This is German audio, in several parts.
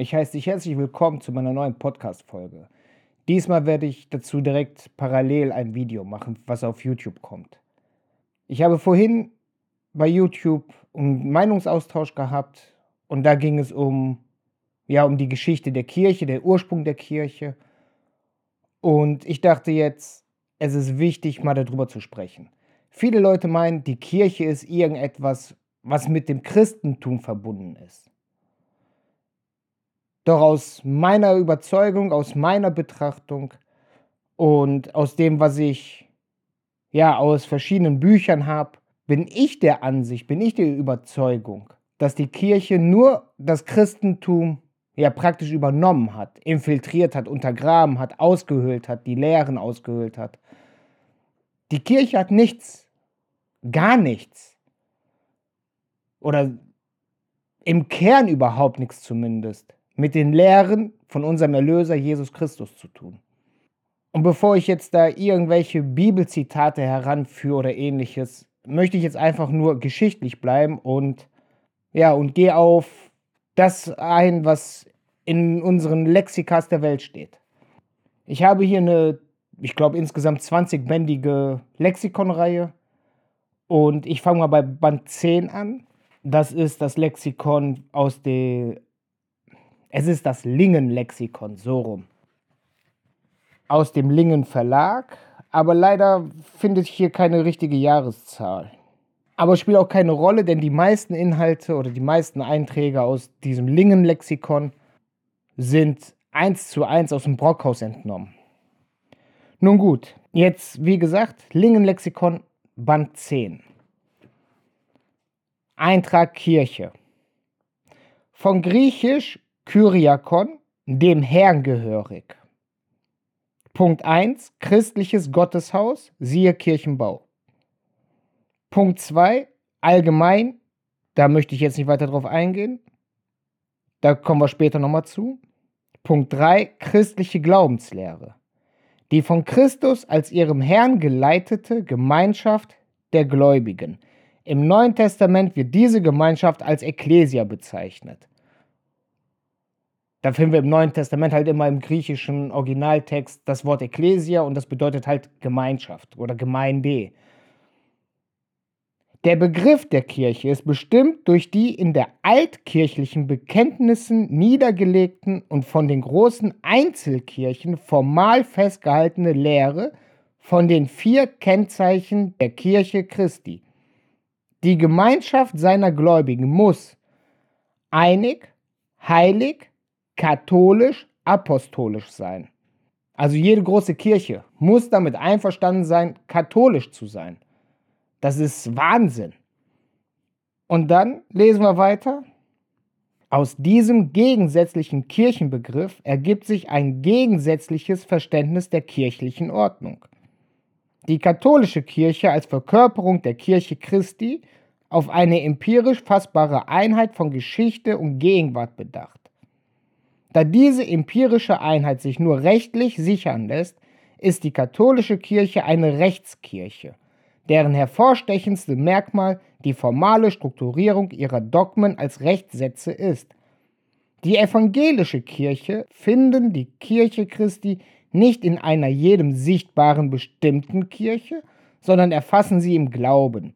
Ich heiße dich herzlich willkommen zu meiner neuen Podcast-Folge. Diesmal werde ich dazu direkt parallel ein Video machen, was auf YouTube kommt. Ich habe vorhin bei YouTube einen Meinungsaustausch gehabt und da ging es um, ja, um die Geschichte der Kirche, der Ursprung der Kirche. Und ich dachte jetzt, es ist wichtig, mal darüber zu sprechen. Viele Leute meinen, die Kirche ist irgendetwas, was mit dem Christentum verbunden ist. Doch aus meiner Überzeugung, aus meiner Betrachtung und aus dem, was ich ja aus verschiedenen Büchern habe, bin ich der Ansicht, bin ich der Überzeugung, dass die Kirche nur das Christentum ja praktisch übernommen hat, infiltriert hat, untergraben hat, ausgehöhlt hat, die Lehren ausgehöhlt hat. Die Kirche hat nichts, gar nichts. Oder im Kern überhaupt nichts zumindest mit den Lehren von unserem Erlöser Jesus Christus zu tun. Und bevor ich jetzt da irgendwelche Bibelzitate heranführe oder ähnliches, möchte ich jetzt einfach nur geschichtlich bleiben und ja, und gehe auf das ein, was in unseren Lexikas der Welt steht. Ich habe hier eine, ich glaube insgesamt 20-bändige Lexikonreihe und ich fange mal bei Band 10 an. Das ist das Lexikon aus der es ist das Lingen-Lexikon, so rum. Aus dem Lingen Verlag, aber leider findet hier keine richtige Jahreszahl. Aber spielt auch keine Rolle, denn die meisten Inhalte oder die meisten Einträge aus diesem Lingen-Lexikon sind eins zu eins aus dem Brockhaus entnommen. Nun gut, jetzt wie gesagt, Lingen-Lexikon Band 10. Eintrag Kirche. Von Griechisch Kyriakon, dem Herrn gehörig. Punkt 1, christliches Gotteshaus, siehe Kirchenbau. Punkt 2, allgemein, da möchte ich jetzt nicht weiter drauf eingehen. Da kommen wir später nochmal zu. Punkt 3, christliche Glaubenslehre. Die von Christus als ihrem Herrn geleitete Gemeinschaft der Gläubigen. Im Neuen Testament wird diese Gemeinschaft als Ekklesia bezeichnet. Da finden wir im Neuen Testament halt immer im griechischen Originaltext das Wort Ekklesia und das bedeutet halt Gemeinschaft oder Gemeinde. Der Begriff der Kirche ist bestimmt durch die in der altkirchlichen Bekenntnissen niedergelegten und von den großen Einzelkirchen formal festgehaltene Lehre von den vier Kennzeichen der Kirche Christi. Die Gemeinschaft seiner Gläubigen muss einig, heilig, katholisch-apostolisch sein. Also jede große Kirche muss damit einverstanden sein, katholisch zu sein. Das ist Wahnsinn. Und dann lesen wir weiter. Aus diesem gegensätzlichen Kirchenbegriff ergibt sich ein gegensätzliches Verständnis der kirchlichen Ordnung. Die katholische Kirche als Verkörperung der Kirche Christi auf eine empirisch fassbare Einheit von Geschichte und Gegenwart bedacht. Da diese empirische Einheit sich nur rechtlich sichern lässt, ist die katholische Kirche eine Rechtskirche, deren hervorstechendste Merkmal die formale Strukturierung ihrer Dogmen als Rechtssätze ist. Die evangelische Kirche finden die Kirche Christi nicht in einer jedem sichtbaren bestimmten Kirche, sondern erfassen sie im Glauben.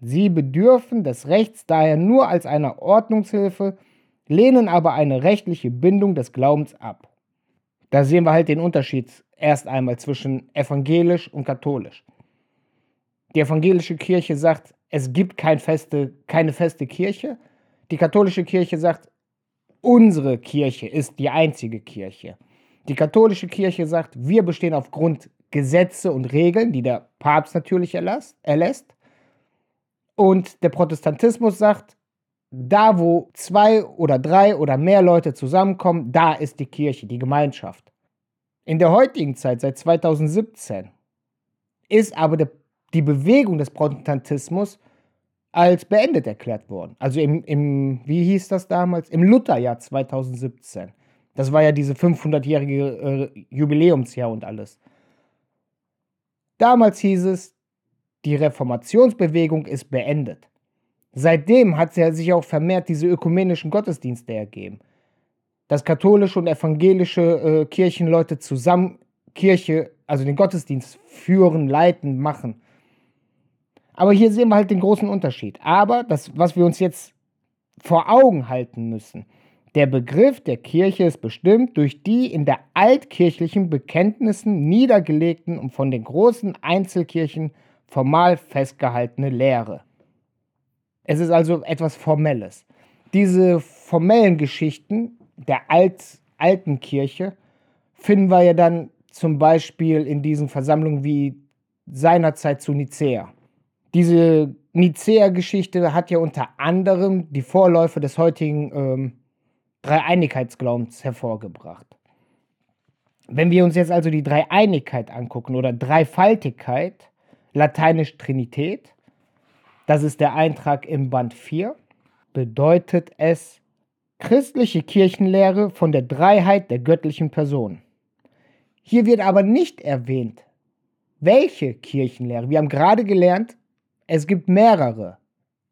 Sie bedürfen des Rechts daher nur als einer Ordnungshilfe, lehnen aber eine rechtliche Bindung des Glaubens ab. Da sehen wir halt den Unterschied erst einmal zwischen evangelisch und katholisch. Die evangelische Kirche sagt, es gibt kein feste, keine feste Kirche. Die katholische Kirche sagt, unsere Kirche ist die einzige Kirche. Die katholische Kirche sagt, wir bestehen aufgrund Gesetze und Regeln, die der Papst natürlich erlässt. Und der Protestantismus sagt, da, wo zwei oder drei oder mehr Leute zusammenkommen, da ist die Kirche, die Gemeinschaft. In der heutigen Zeit, seit 2017, ist aber die Bewegung des Protestantismus als beendet erklärt worden. Also im, im, wie hieß das damals? Im Lutherjahr 2017. Das war ja diese 500-jährige äh, Jubiläumsjahr und alles. Damals hieß es, die Reformationsbewegung ist beendet. Seitdem hat sich auch vermehrt diese ökumenischen Gottesdienste ergeben. dass katholische und evangelische äh, Kirchenleute zusammen Kirche, also den Gottesdienst führen, leiten, machen. Aber hier sehen wir halt den großen Unterschied. Aber das, was wir uns jetzt vor Augen halten müssen, der Begriff der Kirche ist bestimmt durch die in der altkirchlichen Bekenntnissen niedergelegten und von den großen Einzelkirchen formal festgehaltene Lehre. Es ist also etwas Formelles. Diese formellen Geschichten der Alt, alten Kirche finden wir ja dann zum Beispiel in diesen Versammlungen wie seinerzeit zu Nicäa. Diese Nicäa-Geschichte hat ja unter anderem die Vorläufe des heutigen ähm, Dreieinigkeitsglaubens hervorgebracht. Wenn wir uns jetzt also die Dreieinigkeit angucken oder Dreifaltigkeit, lateinisch Trinität, das ist der Eintrag im Band 4, bedeutet es christliche Kirchenlehre von der Dreiheit der göttlichen Person. Hier wird aber nicht erwähnt, welche Kirchenlehre. Wir haben gerade gelernt, es gibt mehrere,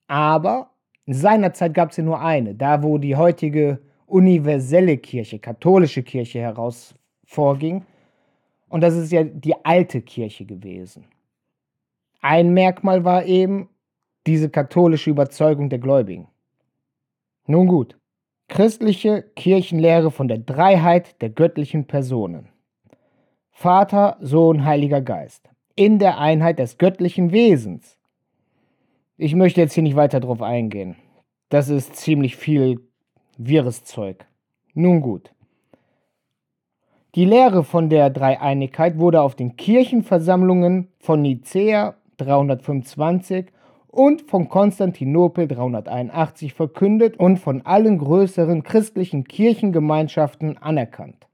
aber in seiner Zeit gab es ja nur eine, da wo die heutige universelle Kirche, katholische Kirche heraus vorging. Und das ist ja die alte Kirche gewesen. Ein Merkmal war eben diese katholische Überzeugung der Gläubigen. Nun gut, christliche Kirchenlehre von der Dreiheit der göttlichen Personen. Vater, Sohn, Heiliger Geist. In der Einheit des göttlichen Wesens. Ich möchte jetzt hier nicht weiter drauf eingehen. Das ist ziemlich viel wirres Zeug. Nun gut. Die Lehre von der Dreieinigkeit wurde auf den Kirchenversammlungen von Nicäa 325 und von Konstantinopel 381 verkündet und von allen größeren christlichen Kirchengemeinschaften anerkannt.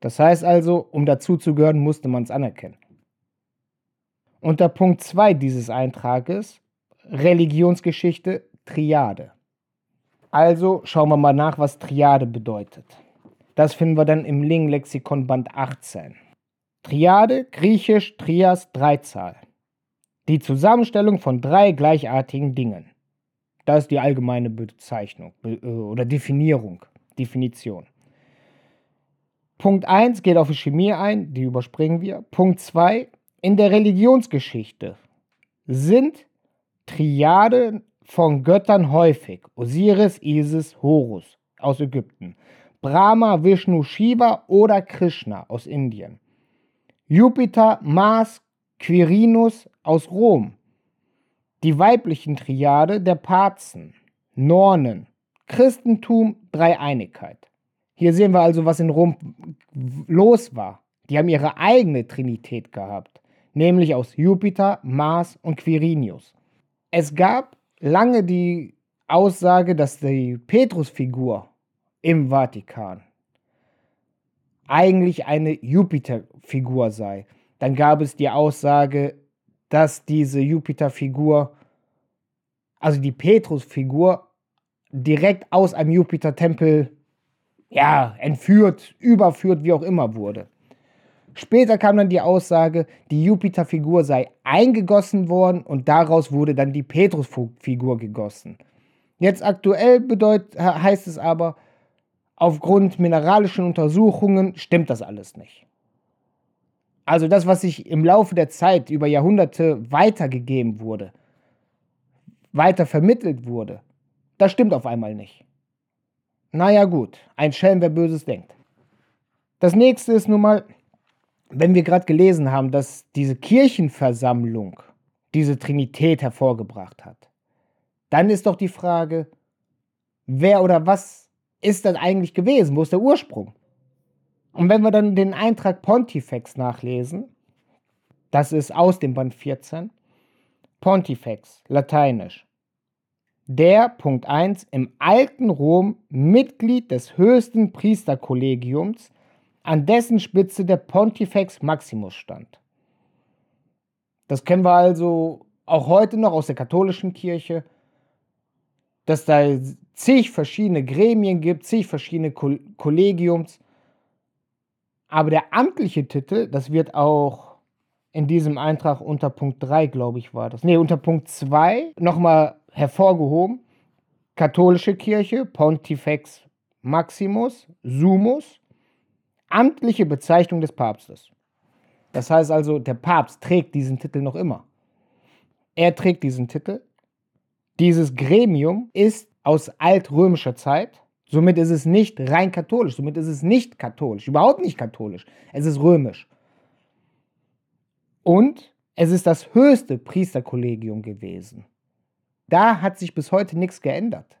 Das heißt also, um dazuzugehören, musste man es anerkennen. Unter Punkt 2 dieses Eintrages Religionsgeschichte Triade. Also schauen wir mal nach, was Triade bedeutet. Das finden wir dann im Ling-Lexikon Band 18. Triade, griechisch Trias, Dreizahl. Die Zusammenstellung von drei gleichartigen Dingen. Das ist die allgemeine Bezeichnung äh, oder Definierung, Definition. Punkt 1 geht auf die Chemie ein, die überspringen wir. Punkt 2, in der Religionsgeschichte sind Triaden von Göttern häufig. Osiris, Isis, Horus aus Ägypten. Brahma, Vishnu, Shiva oder Krishna aus Indien. Jupiter, Mars, Quirinus aus Rom. Die weiblichen Triade der Parzen. Nornen. Christentum, Dreieinigkeit. Hier sehen wir also, was in Rom los war. Die haben ihre eigene Trinität gehabt, nämlich aus Jupiter, Mars und Quirinius. Es gab lange die Aussage, dass die Petrusfigur im Vatikan eigentlich eine Jupiterfigur sei. Dann gab es die Aussage, dass diese Jupiterfigur, also die Petrusfigur, direkt aus einem Jupitertempel ja, entführt, überführt, wie auch immer wurde. Später kam dann die Aussage, die Jupiterfigur sei eingegossen worden und daraus wurde dann die Petrusfigur gegossen. Jetzt aktuell bedeut, heißt es aber, aufgrund mineralischen Untersuchungen stimmt das alles nicht. Also das, was sich im Laufe der Zeit über Jahrhunderte weitergegeben wurde, weiter vermittelt wurde, das stimmt auf einmal nicht. Naja gut, ein Schelm, wer Böses denkt. Das nächste ist nun mal, wenn wir gerade gelesen haben, dass diese Kirchenversammlung diese Trinität hervorgebracht hat, dann ist doch die Frage, wer oder was ist das eigentlich gewesen? Wo ist der Ursprung? Und wenn wir dann den Eintrag Pontifex nachlesen, das ist aus dem Band 14, Pontifex, lateinisch. Der, Punkt 1, im alten Rom Mitglied des höchsten Priesterkollegiums an dessen Spitze der Pontifex Maximus stand. Das kennen wir also auch heute noch aus der katholischen Kirche, dass da zig verschiedene Gremien gibt, zig verschiedene Kollegiums. Aber der amtliche Titel, das wird auch in diesem Eintrag unter Punkt 3, glaube ich, war das. Ne, unter Punkt 2 nochmal hervorgehoben. Katholische Kirche, Pontifex Maximus Sumus, amtliche Bezeichnung des Papstes. Das heißt also, der Papst trägt diesen Titel noch immer. Er trägt diesen Titel. Dieses Gremium ist aus altrömischer Zeit. Somit ist es nicht rein katholisch. Somit ist es nicht katholisch. Überhaupt nicht katholisch. Es ist römisch. Und es ist das höchste Priesterkollegium gewesen. Da hat sich bis heute nichts geändert.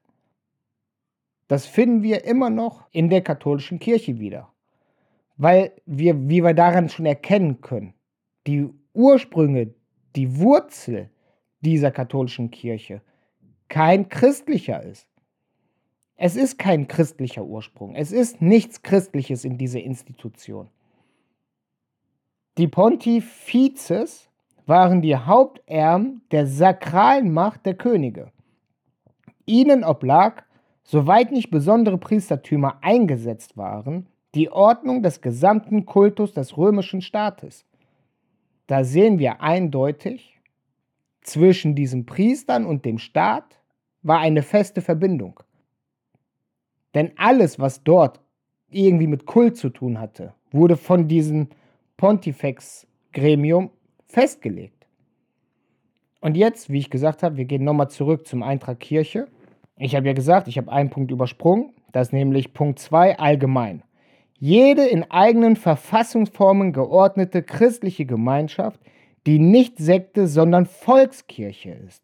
Das finden wir immer noch in der katholischen Kirche wieder. Weil wir, wie wir daran schon erkennen können, die Ursprünge, die Wurzel dieser katholischen Kirche kein christlicher ist. Es ist kein christlicher Ursprung. Es ist nichts Christliches in dieser Institution. Die Pontifizes waren die Haupterben der sakralen Macht der Könige. Ihnen oblag, soweit nicht besondere Priestertümer eingesetzt waren, die Ordnung des gesamten Kultus des römischen Staates. Da sehen wir eindeutig, zwischen diesen Priestern und dem Staat war eine feste Verbindung. Denn alles, was dort irgendwie mit Kult zu tun hatte, wurde von diesem Pontifex-Gremium festgelegt. Und jetzt, wie ich gesagt habe, wir gehen nochmal zurück zum Eintrag Kirche. Ich habe ja gesagt, ich habe einen Punkt übersprungen, das ist nämlich Punkt 2 allgemein. Jede in eigenen Verfassungsformen geordnete christliche Gemeinschaft, die nicht Sekte, sondern Volkskirche ist.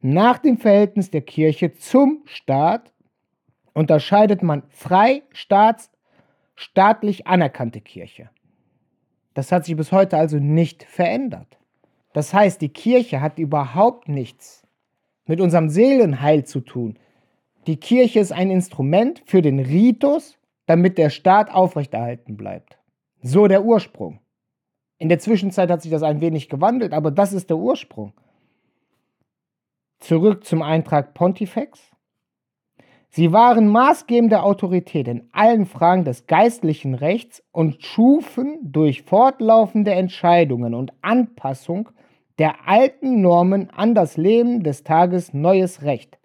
Nach dem Verhältnis der Kirche zum Staat unterscheidet man frei, staats, staatlich anerkannte Kirche. Das hat sich bis heute also nicht verändert. Das heißt, die Kirche hat überhaupt nichts mit unserem Seelenheil zu tun. Die Kirche ist ein Instrument für den Ritus, damit der Staat aufrechterhalten bleibt. So der Ursprung. In der Zwischenzeit hat sich das ein wenig gewandelt, aber das ist der Ursprung. Zurück zum Eintrag Pontifex. Sie waren maßgebende Autorität in allen Fragen des geistlichen Rechts und schufen durch fortlaufende Entscheidungen und Anpassung der alten Normen an das Leben des Tages neues Recht.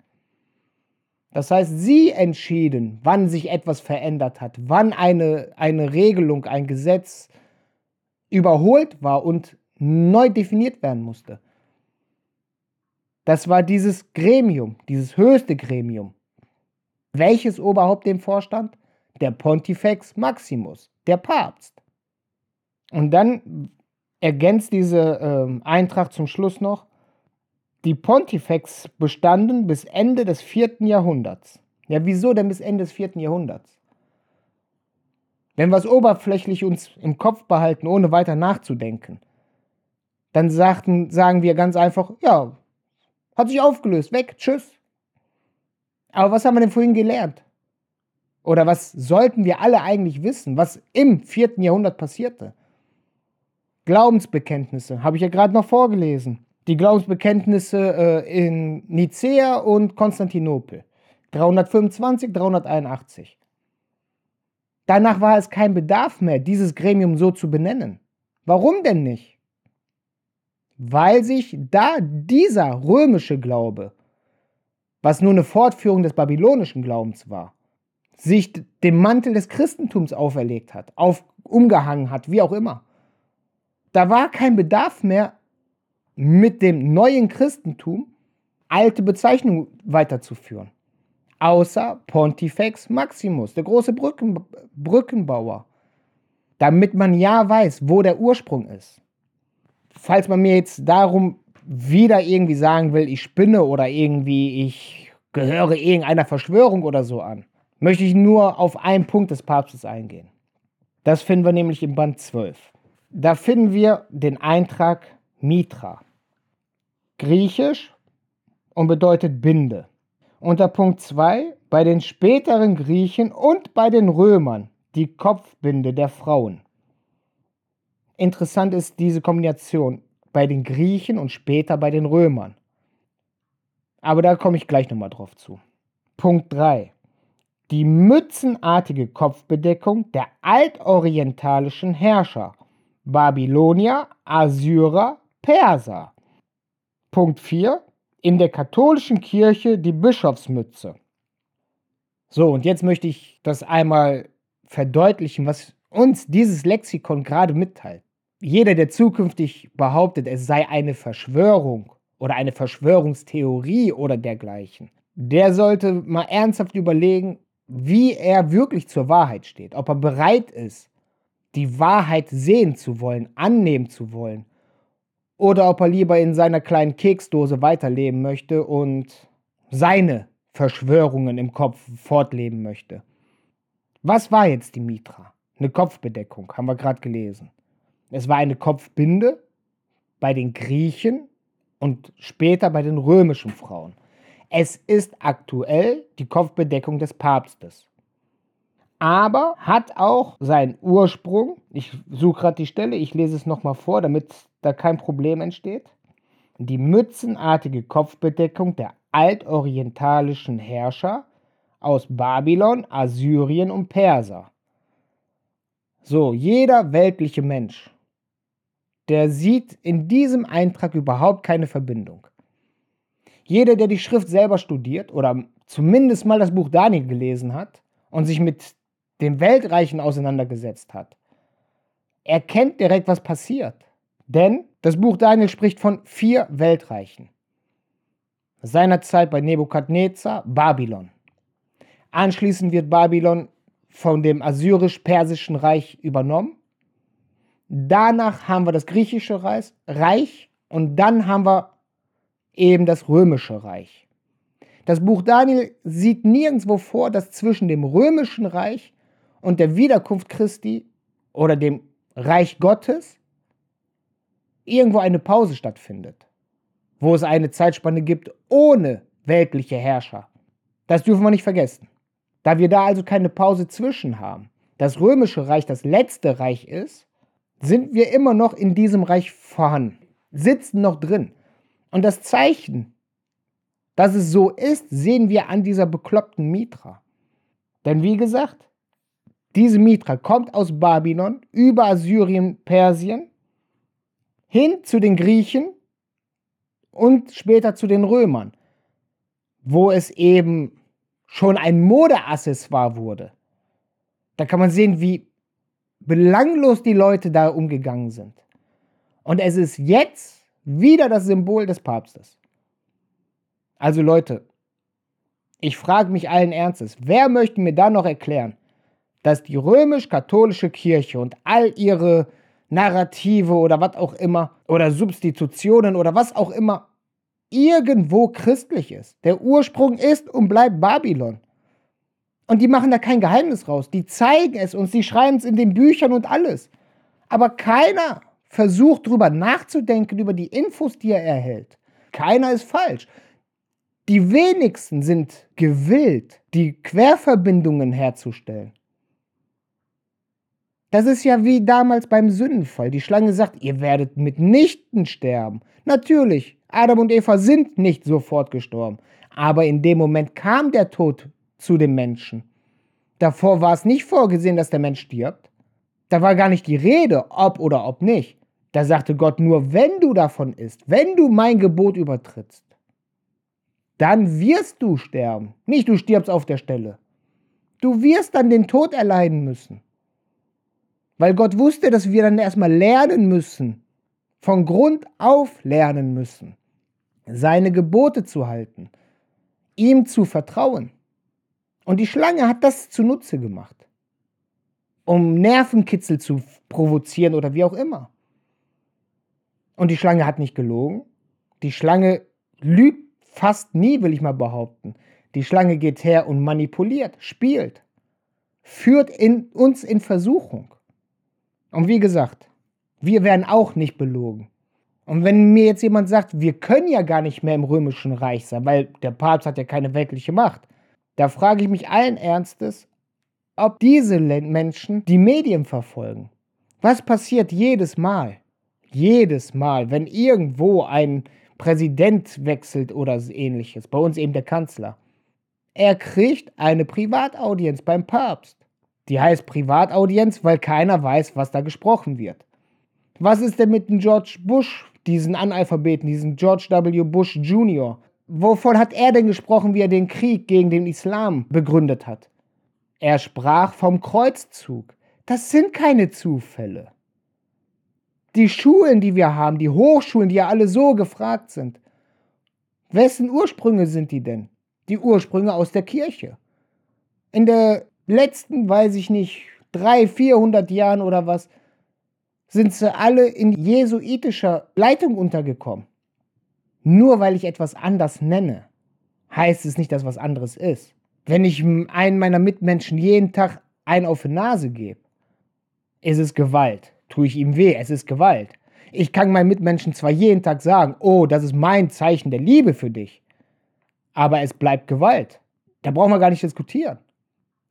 Das heißt, sie entschieden, wann sich etwas verändert hat, wann eine, eine Regelung, ein Gesetz überholt war und neu definiert werden musste. Das war dieses Gremium, dieses höchste Gremium. Welches Oberhaupt dem vorstand? Der Pontifex Maximus, der Papst. Und dann ergänzt diese äh, Eintracht zum Schluss noch, die Pontifex bestanden bis Ende des vierten Jahrhunderts. Ja, wieso denn bis Ende des vierten Jahrhunderts? Wenn wir es oberflächlich uns im Kopf behalten, ohne weiter nachzudenken, dann sagten, sagen wir ganz einfach, ja, hat sich aufgelöst, weg, tschüss. Aber was haben wir denn vorhin gelernt? Oder was sollten wir alle eigentlich wissen, was im vierten Jahrhundert passierte? Glaubensbekenntnisse, habe ich ja gerade noch vorgelesen. Die Glaubensbekenntnisse äh, in Nicea und Konstantinopel. 325, 381. Danach war es kein Bedarf mehr, dieses Gremium so zu benennen. Warum denn nicht? Weil sich da dieser römische Glaube was nur eine Fortführung des babylonischen Glaubens war, sich dem Mantel des Christentums auferlegt hat, auf, umgehangen hat, wie auch immer. Da war kein Bedarf mehr, mit dem neuen Christentum alte Bezeichnungen weiterzuführen. Außer Pontifex Maximus, der große Brücken, Brückenbauer. Damit man ja weiß, wo der Ursprung ist. Falls man mir jetzt darum wieder irgendwie sagen will, ich spinne oder irgendwie ich gehöre irgendeiner Verschwörung oder so an, möchte ich nur auf einen Punkt des Papstes eingehen. Das finden wir nämlich im Band 12. Da finden wir den Eintrag Mitra. Griechisch und bedeutet Binde. Unter Punkt 2 bei den späteren Griechen und bei den Römern die Kopfbinde der Frauen. Interessant ist diese Kombination bei den Griechen und später bei den Römern. Aber da komme ich gleich nochmal drauf zu. Punkt 3. Die mützenartige Kopfbedeckung der altorientalischen Herrscher. Babylonier, Assyrer, Perser. Punkt 4. In der katholischen Kirche die Bischofsmütze. So, und jetzt möchte ich das einmal verdeutlichen, was uns dieses Lexikon gerade mitteilt. Jeder, der zukünftig behauptet, es sei eine Verschwörung oder eine Verschwörungstheorie oder dergleichen, der sollte mal ernsthaft überlegen, wie er wirklich zur Wahrheit steht, ob er bereit ist, die Wahrheit sehen zu wollen, annehmen zu wollen, oder ob er lieber in seiner kleinen Keksdose weiterleben möchte und seine Verschwörungen im Kopf fortleben möchte. Was war jetzt die Mitra? Eine Kopfbedeckung, haben wir gerade gelesen. Es war eine Kopfbinde bei den Griechen und später bei den römischen Frauen. Es ist aktuell die Kopfbedeckung des Papstes. Aber hat auch seinen Ursprung, ich suche gerade die Stelle, ich lese es nochmal vor, damit da kein Problem entsteht. Die mützenartige Kopfbedeckung der altorientalischen Herrscher aus Babylon, Assyrien und Perser. So, jeder weltliche Mensch, der sieht in diesem Eintrag überhaupt keine Verbindung. Jeder, der die Schrift selber studiert oder zumindest mal das Buch Daniel gelesen hat und sich mit den Weltreichen auseinandergesetzt hat, erkennt direkt, was passiert. Denn das Buch Daniel spricht von vier Weltreichen. Seinerzeit bei Nebukadnezar Babylon. Anschließend wird Babylon von dem assyrisch-persischen Reich übernommen. Danach haben wir das griechische Reich und dann haben wir eben das römische Reich. Das Buch Daniel sieht nirgendwo vor, dass zwischen dem römischen Reich und der Wiederkunft Christi oder dem Reich Gottes irgendwo eine Pause stattfindet, wo es eine Zeitspanne gibt ohne weltliche Herrscher. Das dürfen wir nicht vergessen. Da wir da also keine Pause zwischen haben, das römische Reich das letzte Reich ist, sind wir immer noch in diesem Reich vorhanden, sitzen noch drin. Und das Zeichen, dass es so ist, sehen wir an dieser bekloppten Mitra. Denn wie gesagt, diese Mitra kommt aus Babylon über Assyrien, Persien hin zu den Griechen und später zu den Römern, wo es eben schon ein Modeaccessoire wurde. Da kann man sehen, wie belanglos die Leute da umgegangen sind. Und es ist jetzt wieder das Symbol des Papstes. Also Leute, ich frage mich allen Ernstes, wer möchte mir da noch erklären, dass die römisch-katholische Kirche und all ihre Narrative oder was auch immer oder Substitutionen oder was auch immer irgendwo christlich ist. Der Ursprung ist und bleibt Babylon. Und die machen da kein Geheimnis raus. Die zeigen es uns, die schreiben es in den Büchern und alles. Aber keiner versucht drüber nachzudenken, über die Infos, die er erhält. Keiner ist falsch. Die wenigsten sind gewillt, die Querverbindungen herzustellen. Das ist ja wie damals beim Sündenfall. Die Schlange sagt, ihr werdet mitnichten sterben. Natürlich, Adam und Eva sind nicht sofort gestorben. Aber in dem Moment kam der Tod zu dem Menschen. Davor war es nicht vorgesehen, dass der Mensch stirbt. Da war gar nicht die Rede, ob oder ob nicht. Da sagte Gott nur, wenn du davon isst, wenn du mein Gebot übertrittst, dann wirst du sterben. Nicht du stirbst auf der Stelle. Du wirst dann den Tod erleiden müssen. Weil Gott wusste, dass wir dann erstmal lernen müssen, von Grund auf lernen müssen, seine Gebote zu halten, ihm zu vertrauen. Und die Schlange hat das zunutze gemacht, um Nervenkitzel zu provozieren oder wie auch immer. Und die Schlange hat nicht gelogen. Die Schlange lügt fast nie, will ich mal behaupten. Die Schlange geht her und manipuliert, spielt, führt in, uns in Versuchung. Und wie gesagt, wir werden auch nicht belogen. Und wenn mir jetzt jemand sagt, wir können ja gar nicht mehr im römischen Reich sein, weil der Papst hat ja keine weltliche Macht, da frage ich mich allen Ernstes, ob diese Menschen die Medien verfolgen. Was passiert jedes Mal? Jedes Mal, wenn irgendwo ein Präsident wechselt oder ähnliches, bei uns eben der Kanzler. Er kriegt eine Privataudienz beim Papst. Die heißt Privataudienz, weil keiner weiß, was da gesprochen wird. Was ist denn mit dem George Bush, diesen Analphabeten, diesen George W. Bush Jr.? Wovon hat er denn gesprochen, wie er den Krieg gegen den Islam begründet hat? Er sprach vom Kreuzzug. Das sind keine Zufälle. Die Schulen, die wir haben, die Hochschulen, die ja alle so gefragt sind, wessen Ursprünge sind die denn? Die Ursprünge aus der Kirche. In der letzten, weiß ich nicht, drei, vierhundert Jahren oder was, sind sie alle in jesuitischer Leitung untergekommen. Nur weil ich etwas anders nenne, heißt es nicht, dass was anderes ist. Wenn ich einen meiner Mitmenschen jeden Tag ein auf die Nase gebe, ist es Gewalt. Tue ich ihm weh, es ist Gewalt. Ich kann meinen Mitmenschen zwar jeden Tag sagen, oh, das ist mein Zeichen der Liebe für dich, aber es bleibt Gewalt. Da brauchen wir gar nicht diskutieren.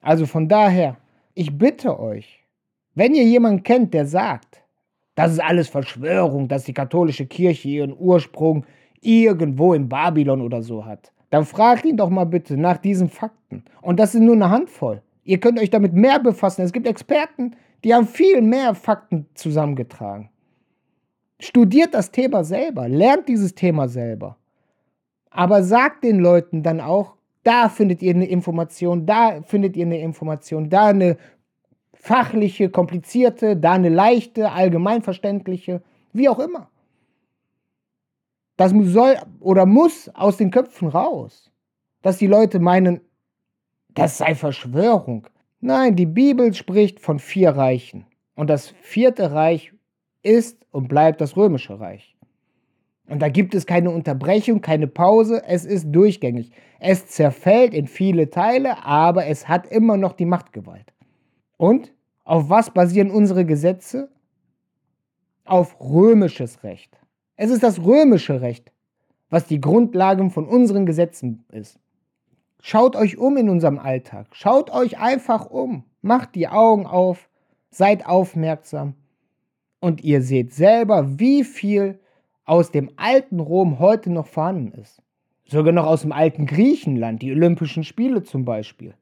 Also von daher, ich bitte euch, wenn ihr jemanden kennt, der sagt, das ist alles Verschwörung, dass die katholische Kirche ihren Ursprung irgendwo in Babylon oder so hat, dann fragt ihn doch mal bitte nach diesen Fakten. Und das sind nur eine Handvoll. Ihr könnt euch damit mehr befassen. Es gibt Experten, die haben viel mehr Fakten zusammengetragen. Studiert das Thema selber, lernt dieses Thema selber. Aber sagt den Leuten dann auch, da findet ihr eine Information, da findet ihr eine Information, da eine fachliche, komplizierte, da eine leichte, allgemeinverständliche, wie auch immer. Das soll oder muss aus den Köpfen raus. Dass die Leute meinen, das sei Verschwörung. Nein, die Bibel spricht von vier Reichen. Und das vierte Reich ist und bleibt das römische Reich. Und da gibt es keine Unterbrechung, keine Pause, es ist durchgängig. Es zerfällt in viele Teile, aber es hat immer noch die Machtgewalt. Und auf was basieren unsere Gesetze? Auf römisches Recht. Es ist das römische Recht, was die Grundlage von unseren Gesetzen ist. Schaut euch um in unserem Alltag. Schaut euch einfach um. Macht die Augen auf. Seid aufmerksam. Und ihr seht selber, wie viel aus dem alten Rom heute noch vorhanden ist. Sogar noch aus dem alten Griechenland, die Olympischen Spiele zum Beispiel.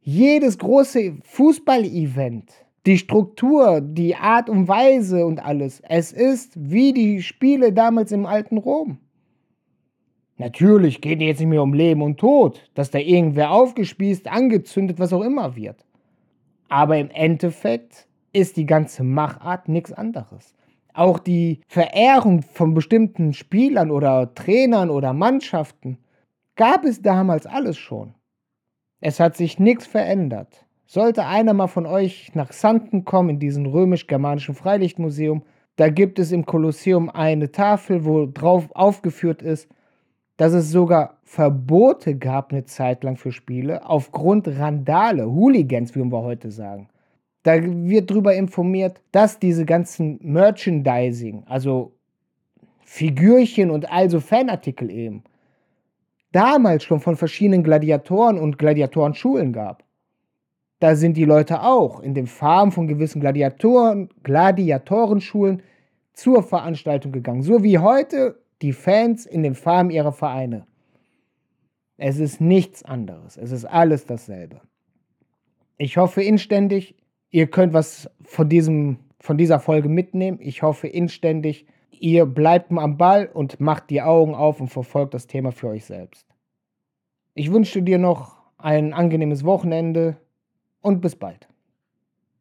Jedes große Fußballevent, die Struktur, die Art und Weise und alles, es ist wie die Spiele damals im alten Rom. Natürlich geht es jetzt nicht mehr um Leben und Tod, dass da irgendwer aufgespießt, angezündet, was auch immer wird. Aber im Endeffekt ist die ganze Machart nichts anderes auch die Verehrung von bestimmten Spielern oder Trainern oder Mannschaften gab es damals alles schon. Es hat sich nichts verändert. Sollte einer mal von euch nach Xanten kommen, in diesem römisch-germanischen Freilichtmuseum, da gibt es im Kolosseum eine Tafel, wo drauf aufgeführt ist, dass es sogar Verbote gab eine Zeit lang für Spiele aufgrund Randale, Hooligans, wie wir heute sagen. Da wird darüber informiert, dass diese ganzen Merchandising, also Figürchen und also Fanartikel eben, damals schon von verschiedenen Gladiatoren und Gladiatorenschulen gab. Da sind die Leute auch in den Farmen von gewissen Gladiatoren, Gladiatorenschulen zur Veranstaltung gegangen. So wie heute die Fans in den Farmen ihrer Vereine. Es ist nichts anderes. Es ist alles dasselbe. Ich hoffe inständig, Ihr könnt was von, diesem, von dieser Folge mitnehmen. Ich hoffe inständig, ihr bleibt am Ball und macht die Augen auf und verfolgt das Thema für euch selbst. Ich wünsche dir noch ein angenehmes Wochenende und bis bald.